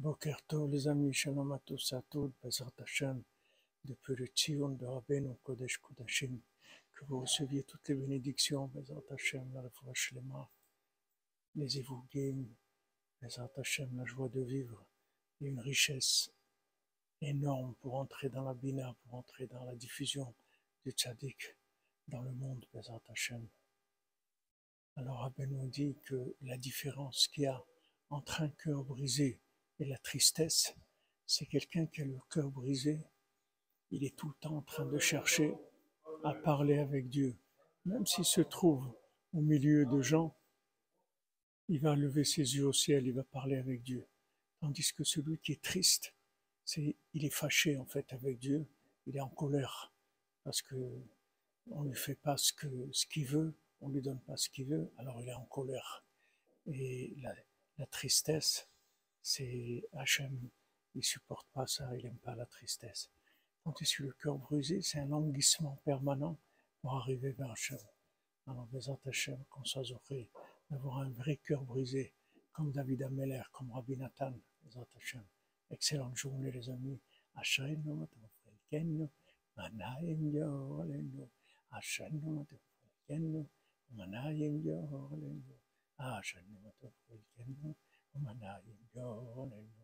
Boker Tov, les amis, Shalom à tous, à toutes, Bezrat Hashem, depuis le Tzion de Rabbeinu Kodesh Kodashim, que vous receviez toutes les bénédictions, Bezrat Hashem, la foi les Evugim, Bezrat Hashem, la joie de vivre, et une richesse énorme pour entrer dans la Bina, pour entrer dans la diffusion du Tzadik dans le monde, Bezrat Hashem. Alors Rabbeinu dit que la différence qu'il y a entre un cœur brisé et la tristesse, c'est quelqu'un qui a le cœur brisé. Il est tout le temps en train de chercher à parler avec Dieu. Même s'il se trouve au milieu de gens, il va lever ses yeux au ciel, il va parler avec Dieu. Tandis que celui qui est triste, c'est, il est fâché en fait avec Dieu, il est en colère parce que on ne lui fait pas ce, que, ce qu'il veut, on lui donne pas ce qu'il veut, alors il est en colère. Et la tristesse, c'est Hachem, il supporte pas ça, il n'aime pas la tristesse. Tandis que le cœur brisé, c'est un languissement permanent pour arriver vers Hachem. Alors, Bézat Hachem, qu'on soit zoré, d'avoir un vrai cœur brisé, comme David Ameller, comme Rabbi Nathan, Bézat Hachem. Excellente journée, les amis. Hachem, Felkenu, Manayim Yorenu, Hachem, Felkenu, Manayim Yorenu, Hachem, Now gonna.